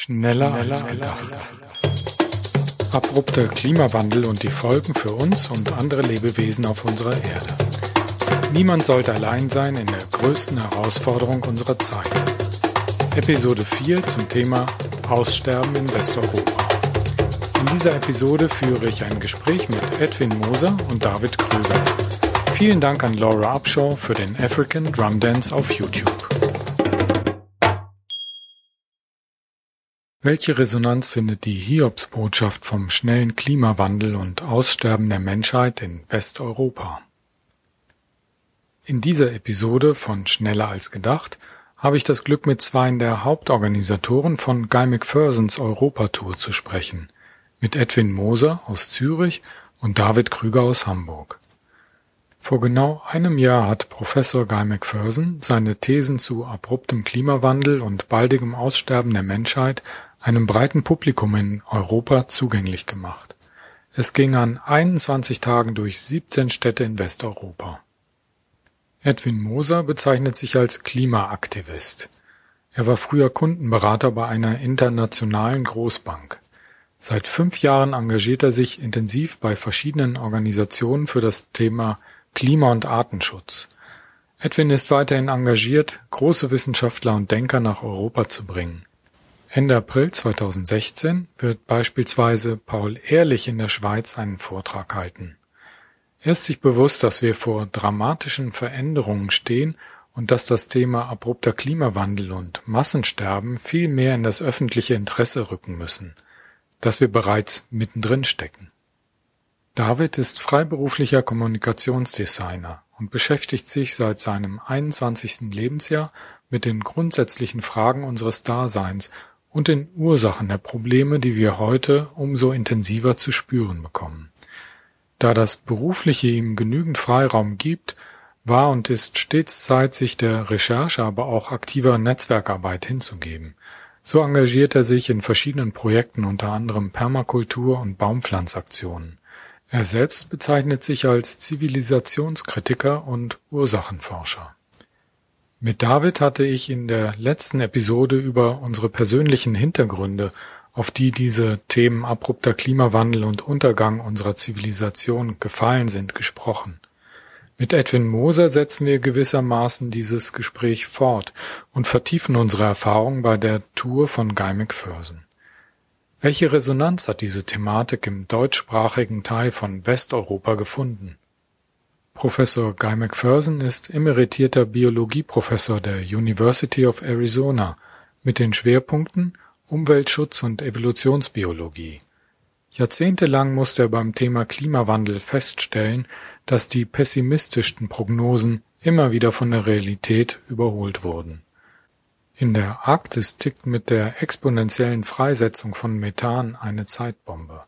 Schneller, als gedacht. Abrupter Klimawandel und die Folgen für uns und andere Lebewesen auf unserer Erde. Niemand sollte allein sein in der größten Herausforderung unserer Zeit. Episode 4 zum Thema Aussterben in Westeuropa. In dieser Episode führe ich ein Gespräch mit Edwin Moser und David Krüger. Vielen Dank an Laura Upshaw für den African Drum Dance auf YouTube. Welche Resonanz findet die Hiobsbotschaft vom schnellen Klimawandel und Aussterben der Menschheit in Westeuropa? In dieser Episode von Schneller als gedacht habe ich das Glück, mit zwei der Hauptorganisatoren von Guy McPhersons Europatour zu sprechen, mit Edwin Moser aus Zürich und David Krüger aus Hamburg. Vor genau einem Jahr hat Professor Guy McPherson seine Thesen zu abruptem Klimawandel und baldigem Aussterben der Menschheit einem breiten Publikum in Europa zugänglich gemacht. Es ging an 21 Tagen durch 17 Städte in Westeuropa. Edwin Moser bezeichnet sich als Klimaaktivist. Er war früher Kundenberater bei einer internationalen Großbank. Seit fünf Jahren engagiert er sich intensiv bei verschiedenen Organisationen für das Thema Klima- und Artenschutz. Edwin ist weiterhin engagiert, große Wissenschaftler und Denker nach Europa zu bringen. Ende April 2016 wird beispielsweise Paul Ehrlich in der Schweiz einen Vortrag halten. Er ist sich bewusst, dass wir vor dramatischen Veränderungen stehen und dass das Thema abrupter Klimawandel und Massensterben viel mehr in das öffentliche Interesse rücken müssen, dass wir bereits mittendrin stecken. David ist freiberuflicher Kommunikationsdesigner und beschäftigt sich seit seinem 21. Lebensjahr mit den grundsätzlichen Fragen unseres Daseins und den Ursachen der Probleme, die wir heute umso intensiver zu spüren bekommen. Da das Berufliche ihm genügend Freiraum gibt, war und ist stets Zeit, sich der Recherche, aber auch aktiver Netzwerkarbeit hinzugeben. So engagiert er sich in verschiedenen Projekten, unter anderem Permakultur und Baumpflanzaktionen. Er selbst bezeichnet sich als Zivilisationskritiker und Ursachenforscher. Mit David hatte ich in der letzten Episode über unsere persönlichen Hintergründe, auf die diese Themen abrupter Klimawandel und Untergang unserer Zivilisation gefallen sind, gesprochen. Mit Edwin Moser setzen wir gewissermaßen dieses Gespräch fort und vertiefen unsere Erfahrungen bei der Tour von McPherson. Welche Resonanz hat diese Thematik im deutschsprachigen Teil von Westeuropa gefunden? Professor Guy McPherson ist emeritierter Biologieprofessor der University of Arizona mit den Schwerpunkten Umweltschutz und Evolutionsbiologie. Jahrzehntelang musste er beim Thema Klimawandel feststellen, dass die pessimistischsten Prognosen immer wieder von der Realität überholt wurden. In der Arktis tickt mit der exponentiellen Freisetzung von Methan eine Zeitbombe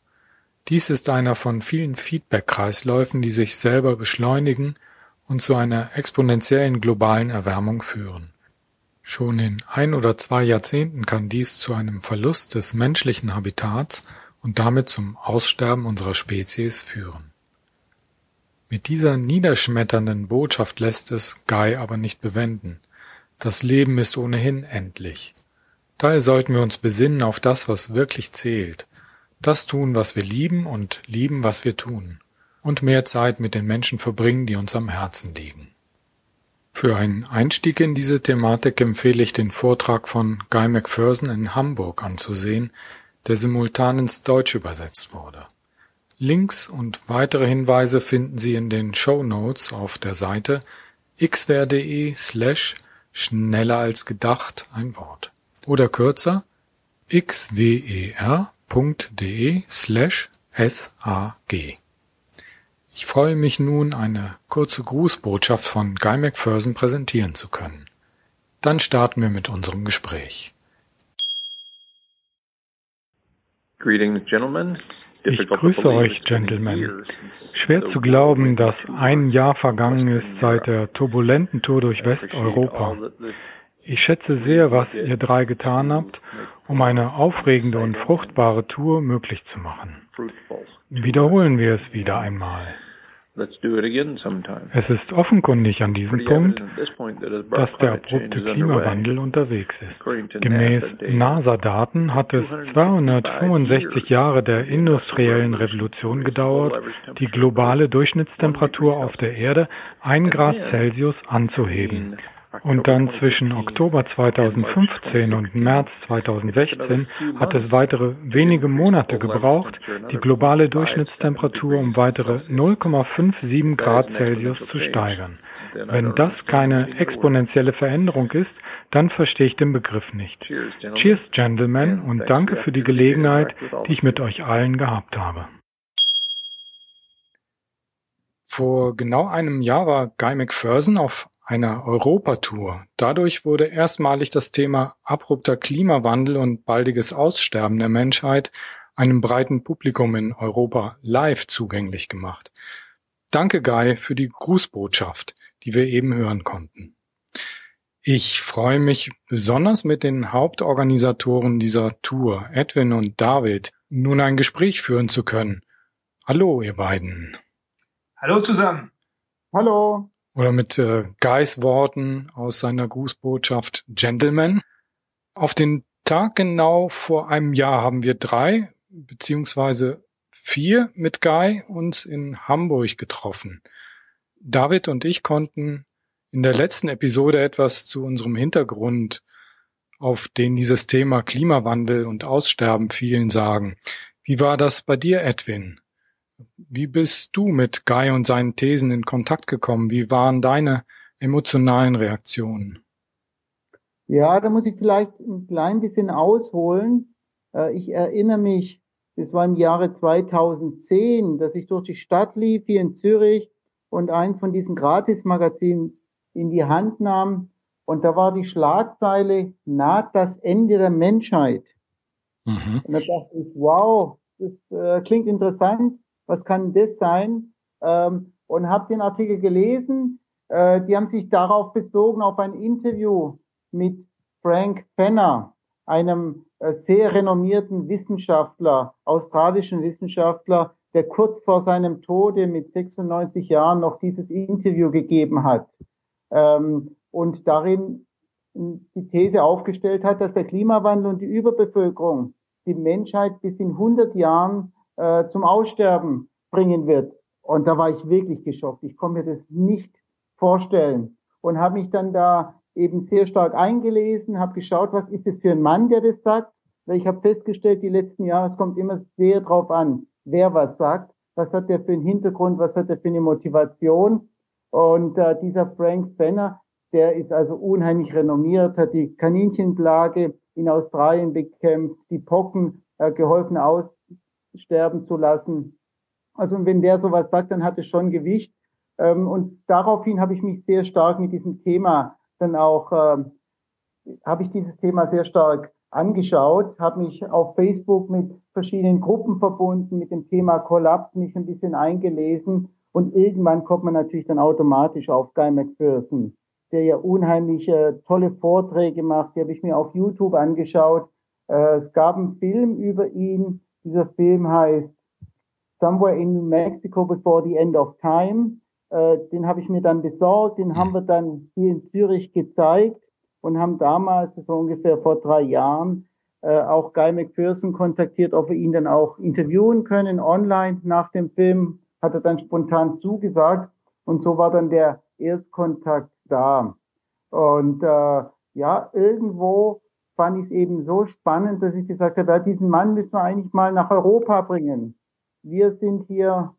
dies ist einer von vielen Feedback-Kreisläufen, die sich selber beschleunigen und zu einer exponentiellen globalen Erwärmung führen. Schon in ein oder zwei Jahrzehnten kann dies zu einem Verlust des menschlichen Habitats und damit zum Aussterben unserer Spezies führen. Mit dieser niederschmetternden Botschaft lässt es Guy aber nicht bewenden. Das Leben ist ohnehin endlich. Daher sollten wir uns besinnen auf das, was wirklich zählt, das tun, was wir lieben und lieben, was wir tun. Und mehr Zeit mit den Menschen verbringen, die uns am Herzen liegen. Für einen Einstieg in diese Thematik empfehle ich den Vortrag von Guy McPherson in Hamburg anzusehen, der simultan ins Deutsch übersetzt wurde. Links und weitere Hinweise finden Sie in den Show Notes auf der Seite xwer.de slash schneller als gedacht ein Wort. Oder kürzer xwer slash sag. Ich freue mich nun, eine kurze Grußbotschaft von Guy McPherson präsentieren zu können. Dann starten wir mit unserem Gespräch. Ich grüße euch, Gentlemen. Schwer zu glauben, dass ein Jahr vergangen ist seit der turbulenten Tour durch Westeuropa. Ich schätze sehr, was ihr drei getan habt, um eine aufregende und fruchtbare Tour möglich zu machen. Wiederholen wir es wieder einmal. Es ist offenkundig an diesem Punkt, dass der abrupte Klimawandel unterwegs ist. Gemäß NASA-Daten hat es 265 Jahre der industriellen Revolution gedauert, die globale Durchschnittstemperatur auf der Erde ein Grad Celsius anzuheben. Und dann zwischen Oktober 2015 und März 2016 hat es weitere wenige Monate gebraucht, die globale Durchschnittstemperatur um weitere 0,57 Grad Celsius zu steigern. Wenn das keine exponentielle Veränderung ist, dann verstehe ich den Begriff nicht. Cheers, Gentlemen, und danke für die Gelegenheit, die ich mit euch allen gehabt habe. Vor genau einem Jahr war Guy McPherson auf einer Europatour. Dadurch wurde erstmalig das Thema abrupter Klimawandel und baldiges Aussterben der Menschheit einem breiten Publikum in Europa live zugänglich gemacht. Danke Guy für die Grußbotschaft, die wir eben hören konnten. Ich freue mich besonders mit den Hauptorganisatoren dieser Tour, Edwin und David, nun ein Gespräch führen zu können. Hallo, ihr beiden. Hallo zusammen. Hallo oder mit äh, Guys Worten aus seiner Grußbotschaft Gentlemen. Auf den Tag genau vor einem Jahr haben wir drei beziehungsweise vier mit Guy uns in Hamburg getroffen. David und ich konnten in der letzten Episode etwas zu unserem Hintergrund, auf den dieses Thema Klimawandel und Aussterben vielen sagen. Wie war das bei dir, Edwin? Wie bist du mit Guy und seinen Thesen in Kontakt gekommen? Wie waren deine emotionalen Reaktionen? Ja, da muss ich vielleicht ein klein bisschen ausholen. Äh, ich erinnere mich, es war im Jahre 2010, dass ich durch die Stadt lief, hier in Zürich, und eins von diesen Gratismagazinen in die Hand nahm. Und da war die Schlagzeile, naht das Ende der Menschheit. Mhm. Und da dachte ich, wow, das äh, klingt interessant was kann das sein? Ähm, und habe den Artikel gelesen. Äh, die haben sich darauf bezogen, auf ein Interview mit Frank Fenner, einem äh, sehr renommierten Wissenschaftler, australischen Wissenschaftler, der kurz vor seinem Tode mit 96 Jahren noch dieses Interview gegeben hat ähm, und darin die These aufgestellt hat, dass der Klimawandel und die Überbevölkerung die Menschheit bis in 100 Jahren äh, zum Aussterben bringen wird. Und da war ich wirklich geschockt. Ich konnte mir das nicht vorstellen und habe mich dann da eben sehr stark eingelesen, habe geschaut, was ist das für ein Mann, der das sagt. Weil ich habe festgestellt, die letzten Jahre, es kommt immer sehr drauf an, wer was sagt, was hat der für einen Hintergrund, was hat der für eine Motivation. Und äh, dieser Frank Spanner, der ist also unheimlich renommiert, hat die Kaninchenplage in Australien bekämpft, die Pocken äh, geholfen aus, sterben zu lassen. Also wenn der sowas sagt, dann hat es schon Gewicht. Ähm, und daraufhin habe ich mich sehr stark mit diesem Thema dann auch, ähm, habe ich dieses Thema sehr stark angeschaut, habe mich auf Facebook mit verschiedenen Gruppen verbunden, mit dem Thema Kollaps mich ein bisschen eingelesen und irgendwann kommt man natürlich dann automatisch auf Guy McPherson, der ja unheimlich äh, tolle Vorträge macht, die habe ich mir auf YouTube angeschaut. Äh, es gab einen Film über ihn, dieser Film heißt Somewhere in New Mexico Before the End of Time. Äh, den habe ich mir dann besorgt, den haben wir dann hier in Zürich gezeigt und haben damals, so ungefähr vor drei Jahren, äh, auch Guy McPherson kontaktiert, ob wir ihn dann auch interviewen können online nach dem Film. Hat er dann spontan zugesagt und so war dann der Erstkontakt da. Und äh, ja, irgendwo fand ich es eben so spannend, dass ich gesagt habe, diesen Mann müssen wir eigentlich mal nach Europa bringen. Wir sind hier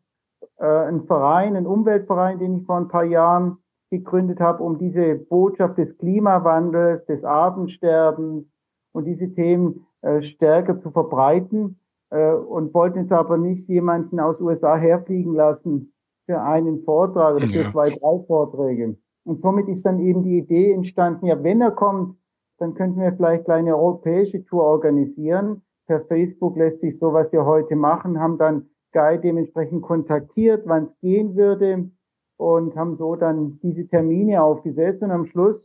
äh, ein Verein, ein Umweltverein, den ich vor ein paar Jahren gegründet habe, um diese Botschaft des Klimawandels, des Artensterbens und diese Themen äh, stärker zu verbreiten äh, und wollten jetzt aber nicht jemanden aus USA herfliegen lassen für einen Vortrag oder für ja. zwei, drei Vorträge. Und somit ist dann eben die Idee entstanden, ja, wenn er kommt, dann könnten wir vielleicht eine europäische Tour organisieren. Per Facebook lässt sich so, was wir heute machen, haben dann Guy dementsprechend kontaktiert, wann es gehen würde und haben so dann diese Termine aufgesetzt. Und am Schluss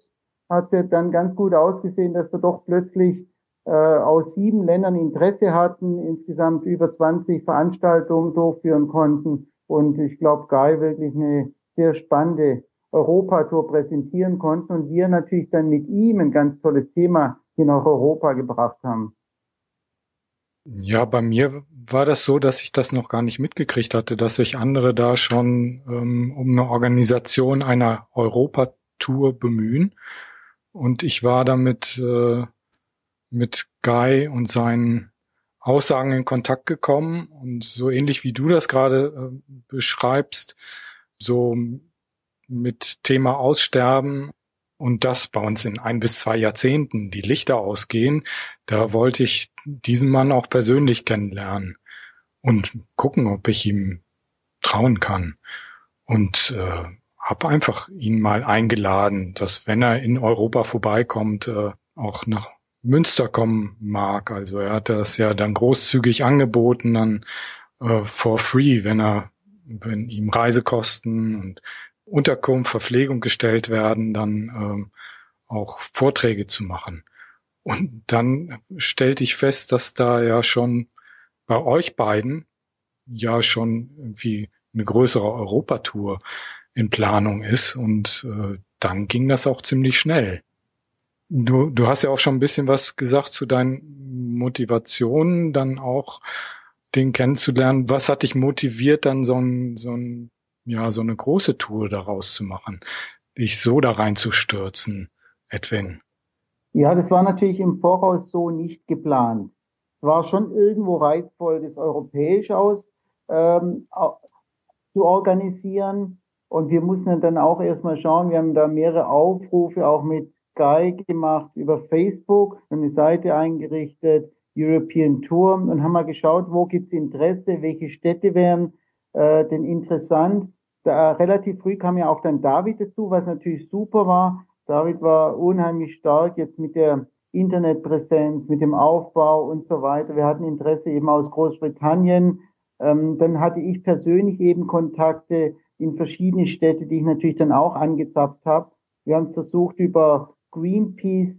hat es dann ganz gut ausgesehen, dass wir doch plötzlich äh, aus sieben Ländern Interesse hatten, insgesamt über 20 Veranstaltungen durchführen konnten, und ich glaube, Guy wirklich eine sehr spannende Europatour präsentieren konnten und wir natürlich dann mit ihm ein ganz tolles Thema hier nach Europa gebracht haben. Ja, bei mir war das so, dass ich das noch gar nicht mitgekriegt hatte, dass sich andere da schon ähm, um eine Organisation einer Europatour bemühen. Und ich war damit äh, mit Guy und seinen Aussagen in Kontakt gekommen und so ähnlich wie du das gerade äh, beschreibst, so mit Thema Aussterben und das bei uns in ein bis zwei Jahrzehnten die Lichter ausgehen, da wollte ich diesen Mann auch persönlich kennenlernen und gucken, ob ich ihm trauen kann. Und äh, habe einfach ihn mal eingeladen, dass wenn er in Europa vorbeikommt, äh, auch nach Münster kommen mag. Also er hat das ja dann großzügig angeboten, dann äh, for free, wenn er, wenn ihm Reisekosten und Unterkunft, Verpflegung gestellt werden, dann ähm, auch Vorträge zu machen. Und dann stellte ich fest, dass da ja schon bei euch beiden ja schon irgendwie eine größere Europatour in Planung ist und äh, dann ging das auch ziemlich schnell. Du, du hast ja auch schon ein bisschen was gesagt zu deinen Motivationen, dann auch den kennenzulernen. Was hat dich motiviert, dann so ein, so ein, ja, so eine große Tour daraus zu machen, dich so da reinzustürzen, Edwin? Ja, das war natürlich im Voraus so nicht geplant. Es war schon irgendwo reizvoll, das europäisch aus ähm, zu organisieren. Und wir mussten dann auch erstmal schauen, wir haben da mehrere Aufrufe auch mit Sky gemacht über Facebook, eine Seite eingerichtet, European Tour und haben mal geschaut, wo gibt's Interesse, welche Städte wären äh, denn interessant. Da, relativ früh kam ja auch dann David dazu, was natürlich super war. David war unheimlich stark jetzt mit der Internetpräsenz, mit dem Aufbau und so weiter. Wir hatten Interesse eben aus Großbritannien. Ähm, dann hatte ich persönlich eben Kontakte in verschiedene Städte, die ich natürlich dann auch angezapft habe. Wir haben versucht, über Greenpeace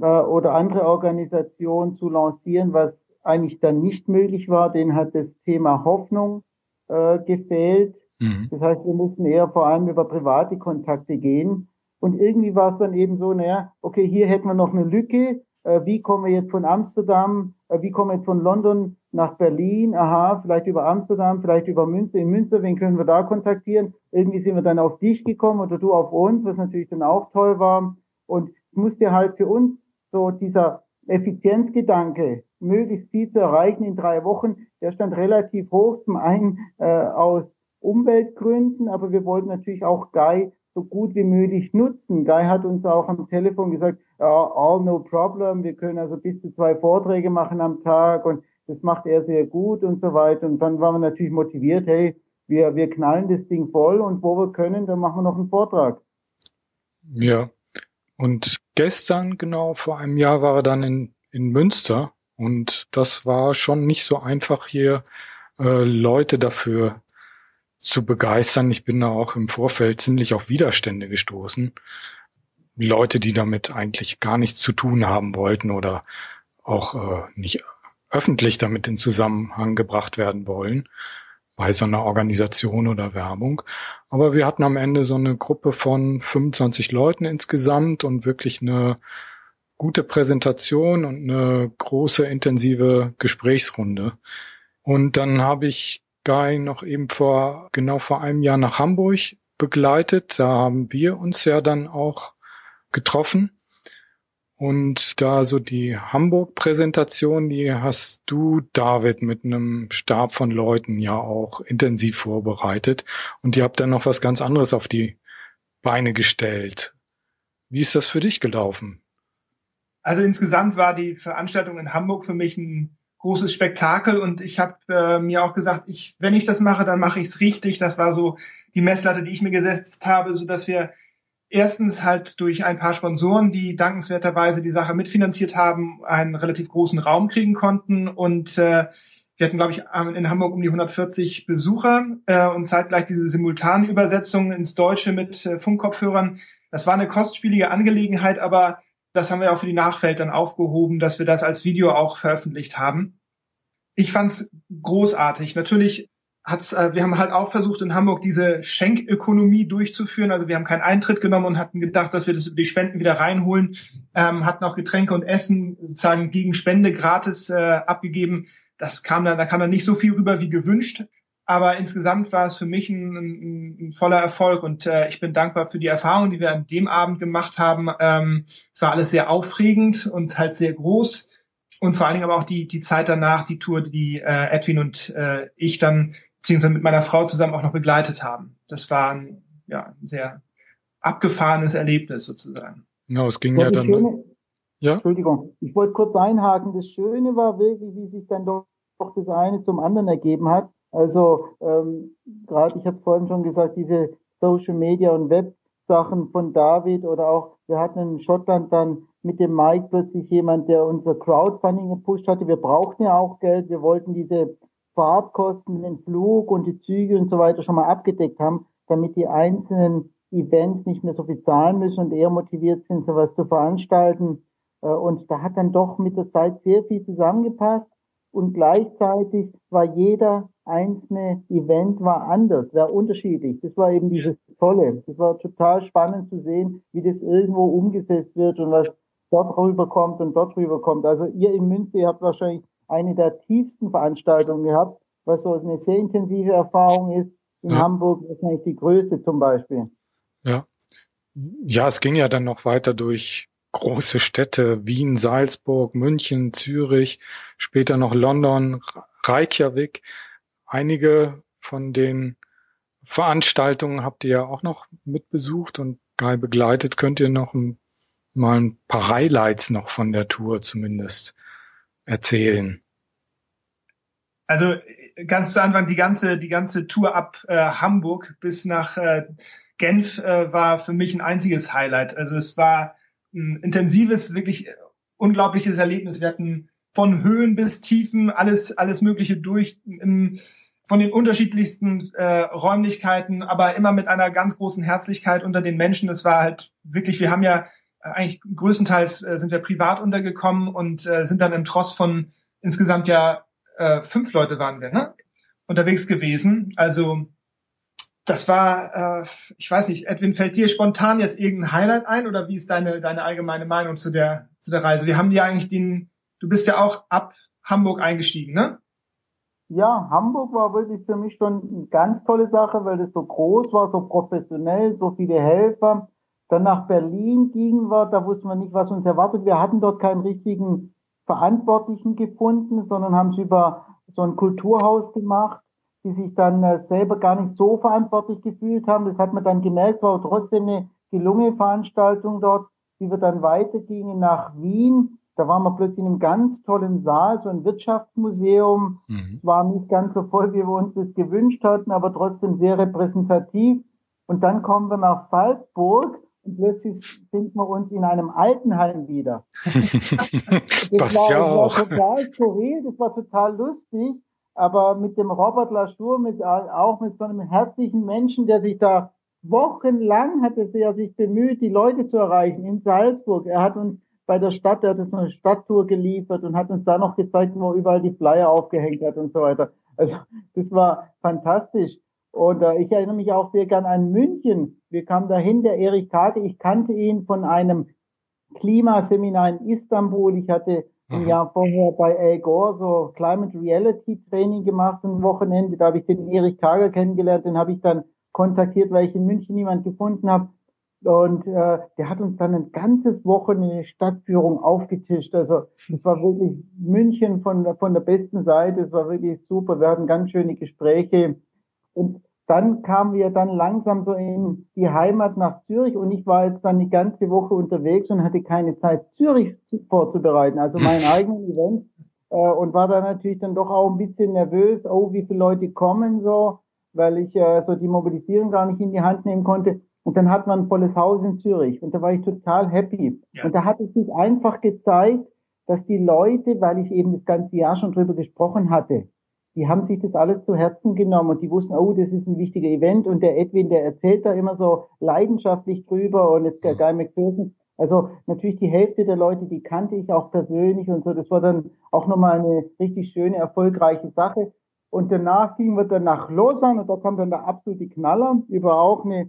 äh, oder andere Organisationen zu lancieren, was eigentlich dann nicht möglich war. Denen hat das Thema Hoffnung äh, gefehlt. Mhm. Das heißt, wir mussten eher vor allem über private Kontakte gehen. Und irgendwie war es dann eben so, naja, okay, hier hätten wir noch eine Lücke. Äh, wie kommen wir jetzt von Amsterdam, äh, wie kommen wir jetzt von London nach Berlin? Aha, vielleicht über Amsterdam, vielleicht über Münster. In Münster, wen können wir da kontaktieren? Irgendwie sind wir dann auf dich gekommen oder du auf uns, was natürlich dann auch toll war. Und es musste halt für uns so dieser Effizienzgedanke, möglichst viel zu erreichen in drei Wochen, der stand relativ hoch, zum einen äh, aus Umweltgründen, aber wir wollten natürlich auch Guy so gut wie möglich nutzen. Guy hat uns auch am Telefon gesagt, all no problem, wir können also bis zu zwei Vorträge machen am Tag und das macht er sehr gut und so weiter. Und dann waren wir natürlich motiviert, hey, wir, wir knallen das Ding voll und wo wir können, dann machen wir noch einen Vortrag. Ja, und gestern, genau vor einem Jahr, war er dann in, in Münster. Und das war schon nicht so einfach, hier äh, Leute dafür zu begeistern. Ich bin da auch im Vorfeld ziemlich auf Widerstände gestoßen. Leute, die damit eigentlich gar nichts zu tun haben wollten oder auch äh, nicht öffentlich damit in Zusammenhang gebracht werden wollen bei so einer Organisation oder Werbung. Aber wir hatten am Ende so eine Gruppe von 25 Leuten insgesamt und wirklich eine gute Präsentation und eine große intensive Gesprächsrunde. Und dann habe ich Guy noch eben vor, genau vor einem Jahr nach Hamburg begleitet. Da haben wir uns ja dann auch getroffen und da so die Hamburg-Präsentation, die hast du, David, mit einem Stab von Leuten ja auch intensiv vorbereitet. Und ihr habt dann noch was ganz anderes auf die Beine gestellt. Wie ist das für dich gelaufen? Also insgesamt war die Veranstaltung in Hamburg für mich ein großes Spektakel und ich habe äh, mir auch gesagt, ich, wenn ich das mache, dann mache ich es richtig. Das war so die Messlatte, die ich mir gesetzt habe, so dass wir erstens halt durch ein paar Sponsoren, die dankenswerterweise die Sache mitfinanziert haben, einen relativ großen Raum kriegen konnten und äh, wir hatten, glaube ich, in Hamburg um die 140 Besucher äh, und zeitgleich diese simultane Übersetzung ins Deutsche mit äh, Funkkopfhörern. Das war eine kostspielige Angelegenheit, aber das haben wir auch für die Nachwelt dann aufgehoben, dass wir das als Video auch veröffentlicht haben. Ich fand's großartig. Natürlich hat's, äh, wir haben halt auch versucht in Hamburg diese Schenkökonomie durchzuführen. Also wir haben keinen Eintritt genommen und hatten gedacht, dass wir das über die Spenden wieder reinholen. Ähm, hatten auch Getränke und Essen sozusagen gegen Spende gratis äh, abgegeben. Das kam dann, da kam dann nicht so viel rüber wie gewünscht. Aber insgesamt war es für mich ein, ein, ein voller Erfolg und äh, ich bin dankbar für die Erfahrung, die wir an dem Abend gemacht haben. Ähm, es war alles sehr aufregend und halt sehr groß und vor allen Dingen aber auch die, die Zeit danach, die Tour, die äh, Edwin und äh, ich dann beziehungsweise mit meiner Frau zusammen auch noch begleitet haben. Das war ein, ja, ein sehr abgefahrenes Erlebnis sozusagen. Ja, es ging ja, ja dann. Schöne, ja? Entschuldigung, ich wollte kurz einhaken. Das Schöne war wirklich, wie sich dann doch das eine zum anderen ergeben hat. Also ähm, gerade, ich habe vorhin schon gesagt, diese Social Media und Web Sachen von David oder auch, wir hatten in Schottland dann mit dem Mike plötzlich jemand, der unser Crowdfunding gepusht hatte. Wir brauchten ja auch Geld. Wir wollten diese Fahrtkosten, den Flug und die Züge und so weiter schon mal abgedeckt haben, damit die einzelnen Events nicht mehr so viel zahlen müssen und eher motiviert sind, sowas zu veranstalten. Äh, und da hat dann doch mit der Zeit sehr viel zusammengepasst und gleichzeitig war jeder einzelne Event war anders, war unterschiedlich. Das war eben dieses Tolle. Das war total spannend zu sehen, wie das irgendwo umgesetzt wird und was dort rüberkommt und dort rüberkommt. Also ihr in Münster, ihr habt wahrscheinlich eine der tiefsten Veranstaltungen gehabt, was so eine sehr intensive Erfahrung ist. In ja. Hamburg wahrscheinlich die Größe zum Beispiel. Ja. Ja, es ging ja dann noch weiter durch große Städte, Wien, Salzburg, München, Zürich, später noch London, Reykjavik. Einige von den Veranstaltungen habt ihr ja auch noch mitbesucht und geil begleitet. Könnt ihr noch ein, mal ein paar Highlights noch von der Tour zumindest erzählen? Also ganz zu Anfang die ganze die ganze Tour ab äh, Hamburg bis nach äh, Genf äh, war für mich ein einziges Highlight. Also es war ein intensives, wirklich unglaubliches Erlebnis. Wir hatten von Höhen bis Tiefen alles alles Mögliche durch. Im, von den unterschiedlichsten äh, Räumlichkeiten, aber immer mit einer ganz großen Herzlichkeit unter den Menschen. Es war halt wirklich, wir haben ja äh, eigentlich größtenteils äh, sind wir privat untergekommen und äh, sind dann im Tross von insgesamt ja äh, fünf Leute waren wir, ne? Unterwegs gewesen. Also das war, äh, ich weiß nicht, Edwin, fällt dir spontan jetzt irgendein Highlight ein oder wie ist deine, deine allgemeine Meinung zu der, zu der Reise? Wir haben ja eigentlich den, du bist ja auch ab Hamburg eingestiegen, ne? Ja, Hamburg war wirklich für mich schon eine ganz tolle Sache, weil das so groß war, so professionell, so viele Helfer. Dann nach Berlin gingen wir, da wussten wir nicht, was uns erwartet. Wir hatten dort keinen richtigen Verantwortlichen gefunden, sondern haben es über so ein Kulturhaus gemacht, die sich dann äh, selber gar nicht so verantwortlich gefühlt haben. Das hat man dann gemerkt, war trotzdem eine gelungene Veranstaltung dort, wie wir dann weitergingen nach Wien da waren wir plötzlich in einem ganz tollen Saal, so ein Wirtschaftsmuseum. Mhm. War nicht ganz so voll, wie wir uns das gewünscht hatten, aber trotzdem sehr repräsentativ. Und dann kommen wir nach Salzburg und plötzlich finden wir uns in einem Altenheim wieder. das war, ja auch. war total skurril, das war total lustig, aber mit dem Robert Lachour, mit, auch mit so einem herzlichen Menschen, der sich da wochenlang hatte er sich bemüht, die Leute zu erreichen in Salzburg. Er hat uns bei der Stadt, der hat uns eine Stadttour geliefert und hat uns da noch gezeigt, wo er überall die Flyer aufgehängt hat und so weiter. Also das war fantastisch. Und äh, ich erinnere mich auch sehr gern an München. Wir kamen dahin, der Erich Kage, ich kannte ihn von einem Klimaseminar in Istanbul. Ich hatte ein mhm. Jahr vorher bei Al Gore so Climate Reality Training gemacht, ein Wochenende. Da habe ich den Erich Kager kennengelernt, den habe ich dann kontaktiert, weil ich in München niemand gefunden habe. Und äh, der hat uns dann ein ganzes Wochenende Stadtführung aufgetischt. Also es war wirklich München von, von der besten Seite. Es war wirklich super. Wir hatten ganz schöne Gespräche. Und dann kamen wir dann langsam so in die Heimat nach Zürich und ich war jetzt dann die ganze Woche unterwegs und hatte keine Zeit, Zürich vorzubereiten, also mein eigenen Event. Äh, und war da natürlich dann doch auch ein bisschen nervös, oh, wie viele Leute kommen so, weil ich äh, so die Mobilisierung gar nicht in die Hand nehmen konnte. Und dann hat man ein volles Haus in Zürich und da war ich total happy. Ja. Und da hat es sich einfach gezeigt, dass die Leute, weil ich eben das ganze Jahr schon drüber gesprochen hatte, die haben sich das alles zu Herzen genommen und die wussten, oh, das ist ein wichtiger Event und der Edwin, der erzählt da immer so leidenschaftlich drüber und jetzt der Guy McPherson. Also natürlich die Hälfte der Leute, die kannte ich auch persönlich und so. Das war dann auch nochmal eine richtig schöne, erfolgreiche Sache. Und danach gingen wir dann nach Lausanne und da kam dann der absolute Knaller über auch eine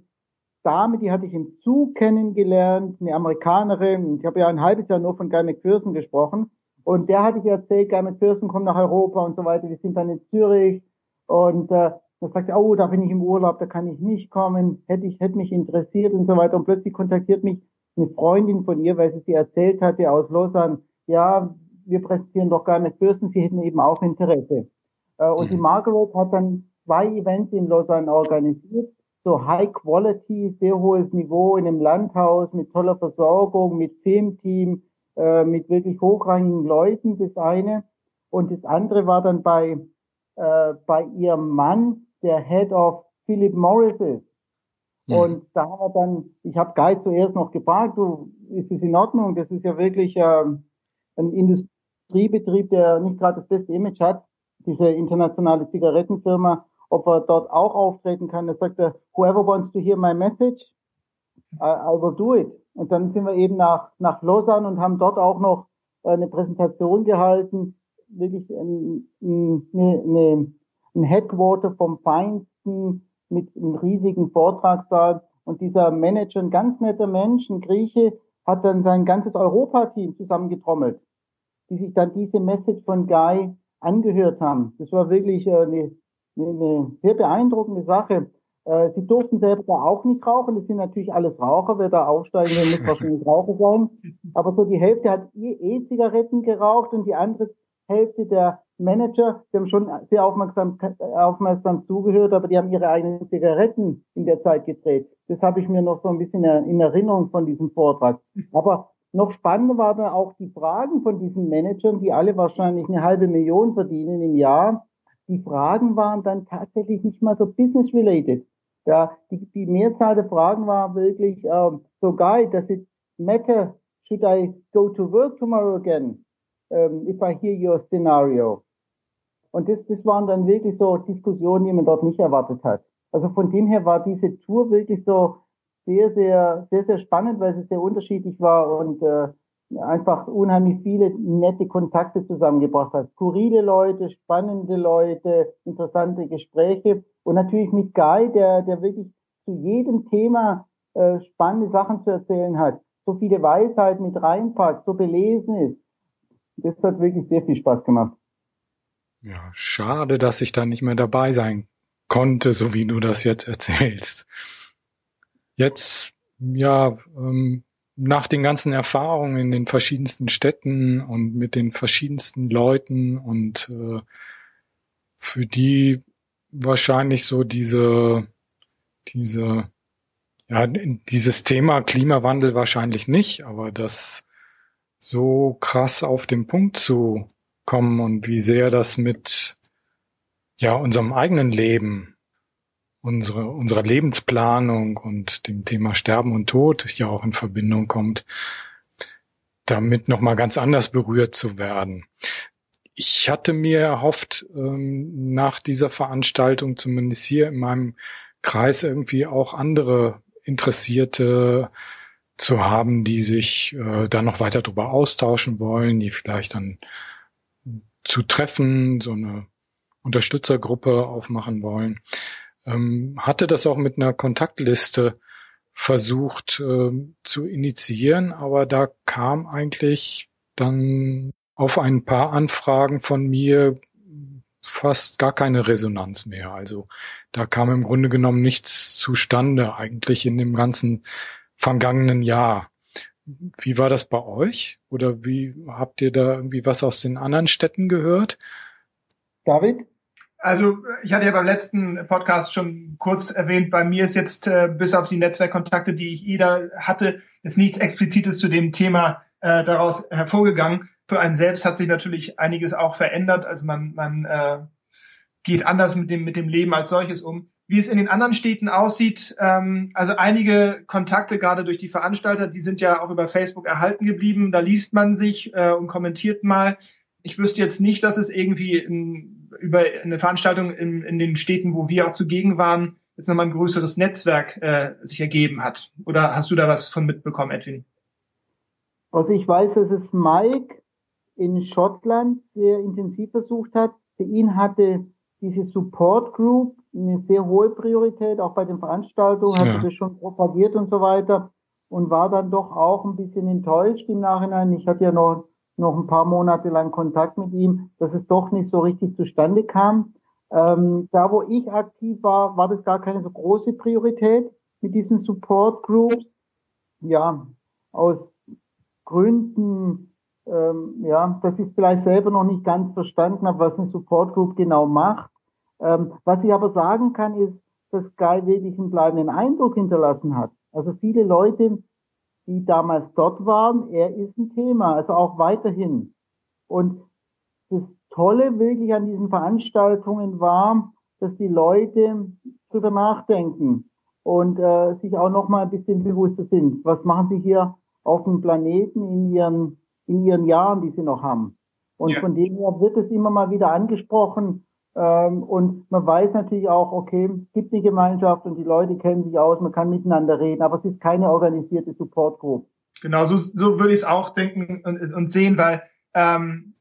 Dame, die hatte ich im Zug kennengelernt, eine Amerikanerin. Ich habe ja ein halbes Jahr nur von Guy McPherson gesprochen. Und der hatte ich erzählt, Guy McPherson kommt nach Europa und so weiter. Wir sind dann in Zürich und äh, dann sagt er, oh, da bin ich im Urlaub, da kann ich nicht kommen, hätte ich, hätte mich interessiert und so weiter. Und plötzlich kontaktiert mich eine Freundin von ihr, weil sie sie erzählt hatte aus Lausanne, ja, wir präsentieren doch gar nicht Fürsten, sie hätten eben auch Interesse. Äh, und die mhm. Margaret hat dann zwei Events in Lausanne organisiert, so High Quality, sehr hohes Niveau in einem Landhaus mit toller Versorgung, mit Filmteam, äh, mit wirklich hochrangigen Leuten, das eine. Und das andere war dann bei, äh, bei ihrem Mann, der Head of Philip Morris ist. Mhm. Und da haben wir dann, ich habe Guy zuerst noch gefragt, du, ist es in Ordnung? Das ist ja wirklich äh, ein Industriebetrieb, der nicht gerade das beste Image hat, diese internationale Zigarettenfirma, ob er dort auch auftreten kann. Da sagt er, whoever wants to hear my message, I, I will do it. Und dann sind wir eben nach, nach Lausanne und haben dort auch noch äh, eine Präsentation gehalten, wirklich ein, ein, ein Headquarter vom Feinsten mit einem riesigen Vortragssaal. Und dieser Manager, ein ganz netter Mensch, ein Grieche, hat dann sein ganzes Europateam zusammengetrommelt, die sich dann diese Message von Guy angehört haben. Das war wirklich äh, eine, eine sehr beeindruckende Sache. Äh, sie durften selber da auch nicht rauchen. Das sind natürlich alles Raucher. Wer da aufsteigen will, muss wahrscheinlich Raucher sein. Aber so die Hälfte hat E-Zigaretten geraucht und die andere Hälfte der Manager, die haben schon sehr aufmerksam, aufmerksam zugehört, aber die haben ihre eigenen Zigaretten in der Zeit gedreht. Das habe ich mir noch so ein bisschen in Erinnerung von diesem Vortrag. Aber noch spannender waren auch die Fragen von diesen Managern, die alle wahrscheinlich eine halbe Million verdienen im Jahr. Die Fragen waren dann tatsächlich nicht mal so business-related. Ja, die, die Mehrzahl der Fragen war wirklich, um, so guy, does it matter? Should I go to work tomorrow again? Um, if I hear your scenario. Und das, das waren dann wirklich so Diskussionen, die man dort nicht erwartet hat. Also von dem her war diese Tour wirklich so sehr, sehr, sehr, sehr spannend, weil es sehr unterschiedlich war und äh, einfach unheimlich viele nette Kontakte zusammengebracht hat. Skurrile Leute, spannende Leute, interessante Gespräche und natürlich mit Guy, der, der wirklich zu jedem Thema äh, spannende Sachen zu erzählen hat, so viele Weisheit mit reinpackt, so belesen ist. Das hat wirklich sehr viel Spaß gemacht. Ja, schade, dass ich da nicht mehr dabei sein konnte, so wie du das jetzt erzählst. Jetzt, ja, ähm, nach den ganzen Erfahrungen in den verschiedensten Städten und mit den verschiedensten Leuten und äh, für die wahrscheinlich so diese, diese, ja, dieses Thema Klimawandel wahrscheinlich nicht, aber das so krass auf den Punkt zu kommen und wie sehr das mit ja unserem eigenen Leben, unsere unserer Lebensplanung und dem Thema Sterben und Tod ja auch in Verbindung kommt, damit noch mal ganz anders berührt zu werden. Ich hatte mir erhofft, ähm, nach dieser Veranstaltung zumindest hier in meinem Kreis irgendwie auch andere Interessierte zu haben, die sich äh, da noch weiter darüber austauschen wollen, die vielleicht dann zu treffen, so eine Unterstützergruppe aufmachen wollen. Ähm, hatte das auch mit einer Kontaktliste versucht äh, zu initiieren, aber da kam eigentlich dann auf ein paar Anfragen von mir fast gar keine Resonanz mehr. Also da kam im Grunde genommen nichts zustande eigentlich in dem ganzen vergangenen Jahr. Wie war das bei euch? Oder wie habt ihr da irgendwie was aus den anderen Städten gehört? David? Also ich hatte ja beim letzten Podcast schon kurz erwähnt, bei mir ist jetzt äh, bis auf die Netzwerkkontakte, die ich jeder hatte, jetzt nichts Explizites zu dem Thema äh, daraus hervorgegangen. Für einen selbst hat sich natürlich einiges auch verändert. Also man, man äh, geht anders mit dem, mit dem Leben als solches um wie es in den anderen Städten aussieht. Ähm, also einige Kontakte, gerade durch die Veranstalter, die sind ja auch über Facebook erhalten geblieben. Da liest man sich äh, und kommentiert mal. Ich wüsste jetzt nicht, dass es irgendwie in, über eine Veranstaltung in, in den Städten, wo wir auch zugegen waren, jetzt nochmal ein größeres Netzwerk äh, sich ergeben hat. Oder hast du da was von mitbekommen, Edwin? Also ich weiß, dass es Mike in Schottland sehr intensiv versucht hat. Für ihn hatte diese Support Group eine sehr hohe Priorität, auch bei den Veranstaltungen, ja. hatte das schon propagiert und so weiter und war dann doch auch ein bisschen enttäuscht im Nachhinein. Ich hatte ja noch, noch ein paar Monate lang Kontakt mit ihm, dass es doch nicht so richtig zustande kam. Ähm, da, wo ich aktiv war, war das gar keine so große Priorität mit diesen Support Groups. Ja, aus Gründen, ähm, ja, dass ich es vielleicht selber noch nicht ganz verstanden habe, was eine Support Group genau macht. Ähm, was ich aber sagen kann, ist, dass Guy wirklich einen bleibenden Eindruck hinterlassen hat. Also viele Leute, die damals dort waren, er ist ein Thema, also auch weiterhin. Und das Tolle wirklich an diesen Veranstaltungen war, dass die Leute drüber nachdenken und äh, sich auch noch mal ein bisschen bewusster sind. Was machen sie hier auf dem Planeten in ihren, in ihren Jahren, die sie noch haben? Und ja. von dem her wird es immer mal wieder angesprochen. Ähm, und man weiß natürlich auch, okay, es gibt eine Gemeinschaft und die Leute kennen sich aus, man kann miteinander reden, aber es ist keine organisierte Support Group. Genau, so, so würde ich es auch denken und, und sehen, weil ähm,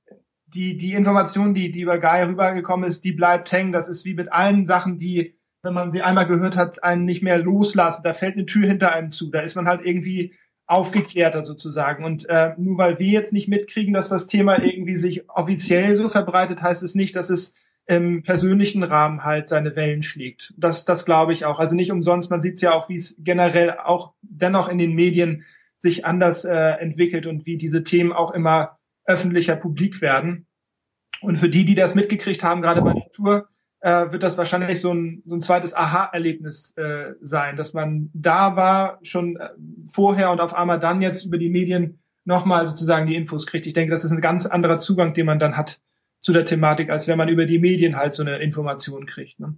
die, die Information, die, die über Guy rübergekommen ist, die bleibt hängen. Das ist wie mit allen Sachen, die, wenn man sie einmal gehört hat, einen nicht mehr loslassen. Da fällt eine Tür hinter einem zu. Da ist man halt irgendwie aufgeklärter sozusagen. Und äh, nur weil wir jetzt nicht mitkriegen, dass das Thema irgendwie sich offiziell so verbreitet, heißt es nicht, dass es im persönlichen Rahmen halt seine Wellen schlägt. Das, das glaube ich auch. Also nicht umsonst, man sieht es ja auch, wie es generell auch dennoch in den Medien sich anders äh, entwickelt und wie diese Themen auch immer öffentlicher publik werden. Und für die, die das mitgekriegt haben, gerade bei der Tour, äh, wird das wahrscheinlich so ein, so ein zweites Aha-Erlebnis äh, sein, dass man da war, schon äh, vorher und auf einmal dann jetzt über die Medien nochmal sozusagen die Infos kriegt. Ich denke, das ist ein ganz anderer Zugang, den man dann hat zu der Thematik, als wenn man über die Medien halt so eine Information kriegt. Ne?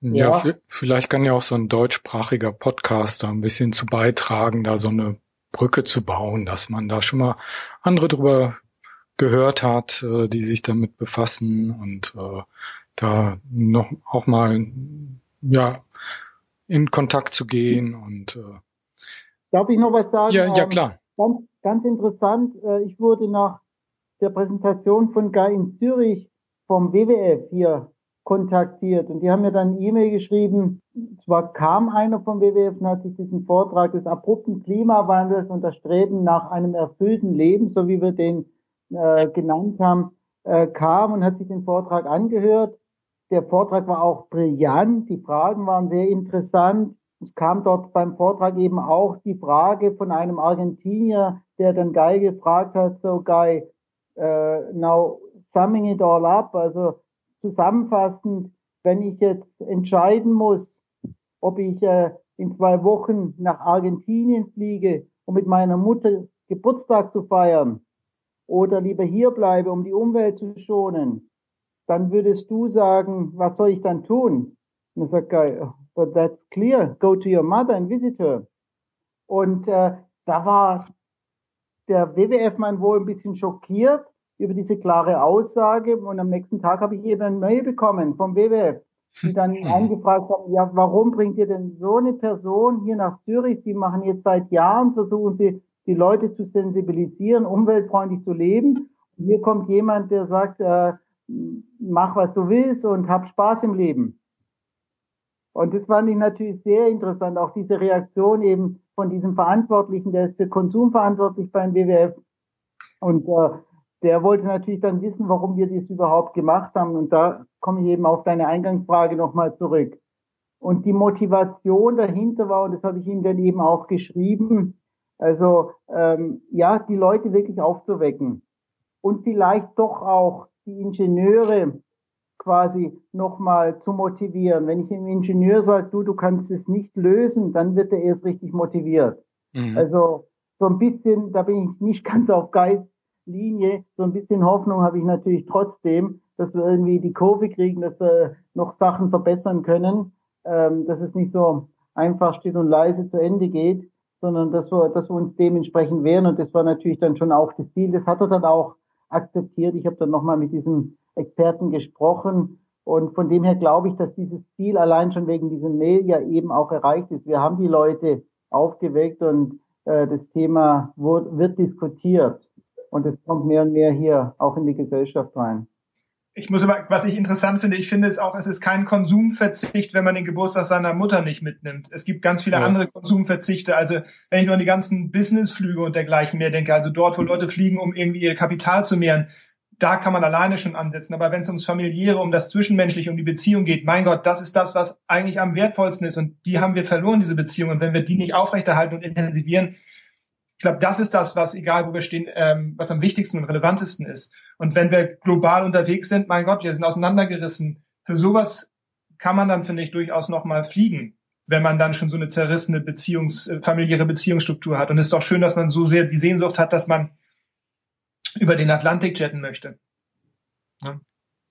Ja, ja, vielleicht kann ja auch so ein deutschsprachiger Podcaster ein bisschen zu beitragen, da so eine Brücke zu bauen, dass man da schon mal andere drüber gehört hat, äh, die sich damit befassen und äh, da noch auch mal ja in Kontakt zu gehen und äh, Darf ich noch was sagen? Ja, ja ähm, klar. Ganz, ganz interessant. Äh, ich wurde nach der Präsentation von Guy in Zürich vom WWF hier kontaktiert und die haben mir dann E-Mail geschrieben. Zwar kam einer vom WWF und hat sich diesen Vortrag des abrupten Klimawandels und das Streben nach einem erfüllten Leben, so wie wir den äh, genannt haben, äh, kam und hat sich den Vortrag angehört. Der Vortrag war auch brillant, die Fragen waren sehr interessant. Es kam dort beim Vortrag eben auch die Frage von einem Argentinier, der dann Guy gefragt hat, so Guy, uh, now summing it all up, also zusammenfassend, wenn ich jetzt entscheiden muss, ob ich äh, in zwei Wochen nach Argentinien fliege, um mit meiner Mutter Geburtstag zu feiern, oder lieber hier bleibe, um die Umwelt zu schonen, dann würdest du sagen, was soll ich dann tun? Und er sagt, er, but that's clear, go to your mother and visit her. Und äh, da war der WWF-Mann wohl ein bisschen schockiert über diese klare Aussage und am nächsten Tag habe ich eben ein Mail bekommen vom WWF, die dann angefragt haben, ja, warum bringt ihr denn so eine Person hier nach Zürich? Sie machen jetzt seit Jahren, versuchen sie die Leute zu sensibilisieren, umweltfreundlich zu leben. Und hier kommt jemand, der sagt, äh, mach was du willst und hab Spaß im Leben. Und das fand ich natürlich sehr interessant, auch diese Reaktion eben von diesem Verantwortlichen, der ist für Konsum verantwortlich beim WWF. Und äh, der wollte natürlich dann wissen, warum wir das überhaupt gemacht haben. Und da komme ich eben auf deine Eingangsfrage nochmal zurück. Und die Motivation dahinter war, und das habe ich ihm dann eben auch geschrieben, also ähm, ja, die Leute wirklich aufzuwecken und vielleicht doch auch die Ingenieure quasi nochmal zu motivieren. Wenn ich dem Ingenieur sage, du, du kannst es nicht lösen, dann wird er erst richtig motiviert. Mhm. Also so ein bisschen, da bin ich nicht ganz auf Geistlinie, so ein bisschen Hoffnung habe ich natürlich trotzdem, dass wir irgendwie die Kurve kriegen, dass wir noch Sachen verbessern können, ähm, dass es nicht so einfach steht und leise zu Ende geht sondern dass wir, dass wir uns dementsprechend wehren. Und das war natürlich dann schon auch das Ziel. Das hat er dann auch akzeptiert. Ich habe dann nochmal mit diesem Experten gesprochen. Und von dem her glaube ich, dass dieses Ziel allein schon wegen diesem Mail ja eben auch erreicht ist. Wir haben die Leute aufgeweckt und äh, das Thema wird, wird diskutiert. Und es kommt mehr und mehr hier auch in die Gesellschaft rein. ich muss aber, was ich interessant finde, ich finde es auch, es ist kein Konsumverzicht, wenn man den Geburtstag seiner Mutter nicht mitnimmt. Es gibt ganz viele ja. andere Konsumverzichte. Also wenn ich nur an die ganzen Businessflüge und dergleichen mehr denke, also dort, wo Leute fliegen, um irgendwie ihr Kapital zu mehren, da kann man alleine schon ansetzen. Aber wenn es ums Familiäre, um das Zwischenmenschliche, um die Beziehung geht, mein Gott, das ist das, was eigentlich am wertvollsten ist. Und die haben wir verloren, diese Beziehung. Und wenn wir die nicht aufrechterhalten und intensivieren, ich glaube, das ist das, was, egal wo wir stehen, ähm, was am wichtigsten und relevantesten ist. Und wenn wir global unterwegs sind, mein Gott, wir sind auseinandergerissen. Für sowas kann man dann, finde ich, durchaus nochmal fliegen, wenn man dann schon so eine zerrissene Beziehungs-, äh, familiäre Beziehungsstruktur hat. Und es ist doch schön, dass man so sehr die Sehnsucht hat, dass man über den Atlantik jetten möchte. Ja.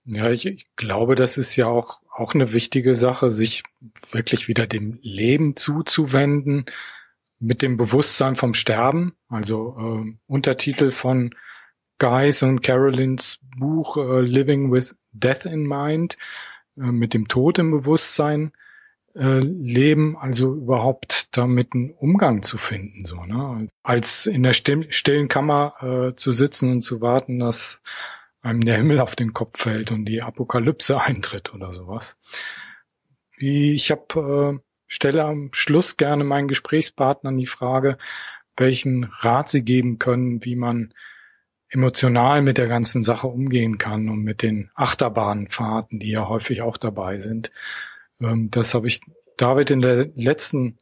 Ja, ich, ich glaube, das ist ja auch, auch eine wichtige Sache, sich wirklich wieder dem Leben zuzuwenden, mit dem Bewusstsein vom Sterben, also äh, Untertitel von Guys und Carolines Buch äh, Living with Death in Mind, äh, mit dem Tod im Bewusstsein äh, leben, also überhaupt damit einen Umgang zu finden, so, ne? Als in der still, stillen Kammer äh, zu sitzen und zu warten, dass einem der Himmel auf den Kopf fällt und die Apokalypse eintritt oder sowas. Ich habe äh, stelle am Schluss gerne meinen Gesprächspartnern die Frage, welchen Rat sie geben können, wie man emotional mit der ganzen Sache umgehen kann und mit den Achterbahnfahrten, die ja häufig auch dabei sind. Ähm, das habe ich David in der letzten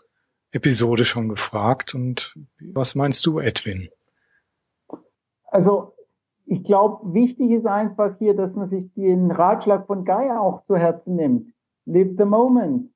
Episode schon gefragt. Und was meinst du, Edwin? Also ich glaube, wichtig ist einfach hier, dass man sich den Ratschlag von Gaia auch zu Herzen nimmt. Live the moment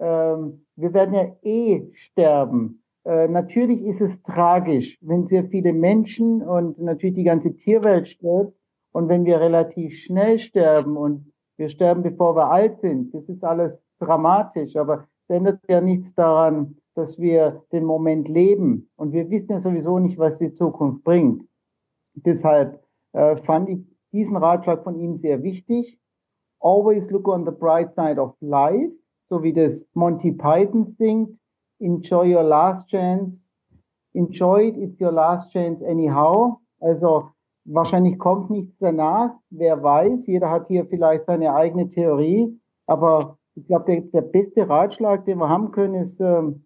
ähm, wir werden ja eh sterben. Äh, natürlich ist es tragisch, wenn sehr viele Menschen und natürlich die ganze Tierwelt stirbt und wenn wir relativ schnell sterben und wir sterben, bevor wir alt sind. Das ist alles dramatisch, aber es ändert ja nichts daran, dass wir den Moment leben. Und wir wissen ja sowieso nicht, was die Zukunft bringt. Deshalb äh, fand ich diesen Ratschlag von ihm sehr wichtig. Always look on the bright side of life so wie das Monty Python singt, Enjoy your last chance, enjoy it, it's your last chance anyhow. Also wahrscheinlich kommt nichts danach, wer weiß, jeder hat hier vielleicht seine eigene Theorie, aber ich glaube, der, der beste Ratschlag, den wir haben können, ist, ähm,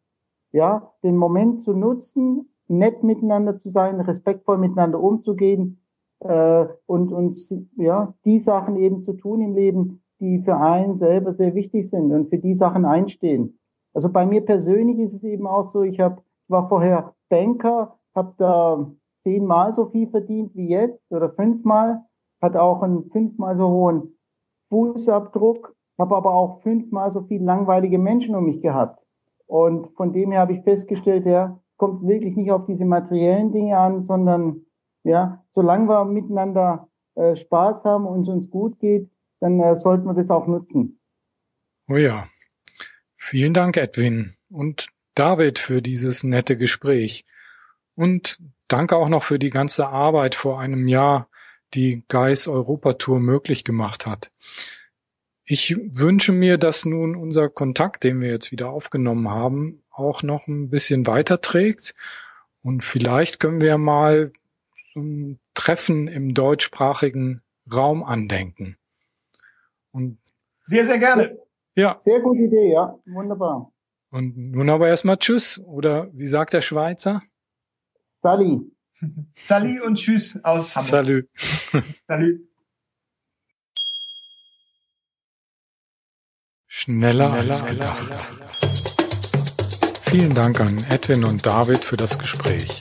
ja, den Moment zu nutzen, nett miteinander zu sein, respektvoll miteinander umzugehen äh, und, und ja, die Sachen eben zu tun im Leben, die für einen selber sehr wichtig sind und für die Sachen einstehen. Also bei mir persönlich ist es eben auch so, ich hab, war vorher Banker, habe da zehnmal so viel verdient wie jetzt oder fünfmal, hat auch einen fünfmal so hohen Fußabdruck, habe aber auch fünfmal so viel langweilige Menschen um mich gehabt. Und von dem her habe ich festgestellt, ja, kommt wirklich nicht auf diese materiellen Dinge an, sondern ja, solange wir miteinander äh, Spaß haben und es uns gut geht, dann äh, sollten wir das auch nutzen. Oh ja. Vielen Dank, Edwin und David, für dieses nette Gespräch. Und danke auch noch für die ganze Arbeit vor einem Jahr, die Geis Europatour möglich gemacht hat. Ich wünsche mir, dass nun unser Kontakt, den wir jetzt wieder aufgenommen haben, auch noch ein bisschen weiterträgt. Und vielleicht können wir mal ein Treffen im deutschsprachigen Raum andenken. Und sehr, sehr gerne. Ja. Sehr gute Idee, ja. Wunderbar. Und nun aber erstmal Tschüss. Oder wie sagt der Schweizer? Sally. Sally und Tschüss aus Hamburg. Salü. Salü. Schneller, Schneller als gedacht. Vielen Dank an Edwin und David für das Gespräch.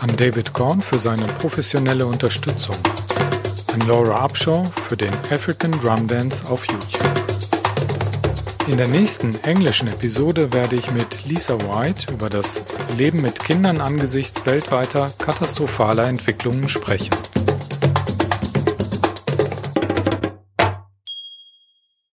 An David Korn für seine professionelle Unterstützung an Laura Upshaw für den African Drum Dance auf YouTube. In der nächsten englischen Episode werde ich mit Lisa White über das Leben mit Kindern angesichts weltweiter katastrophaler Entwicklungen sprechen.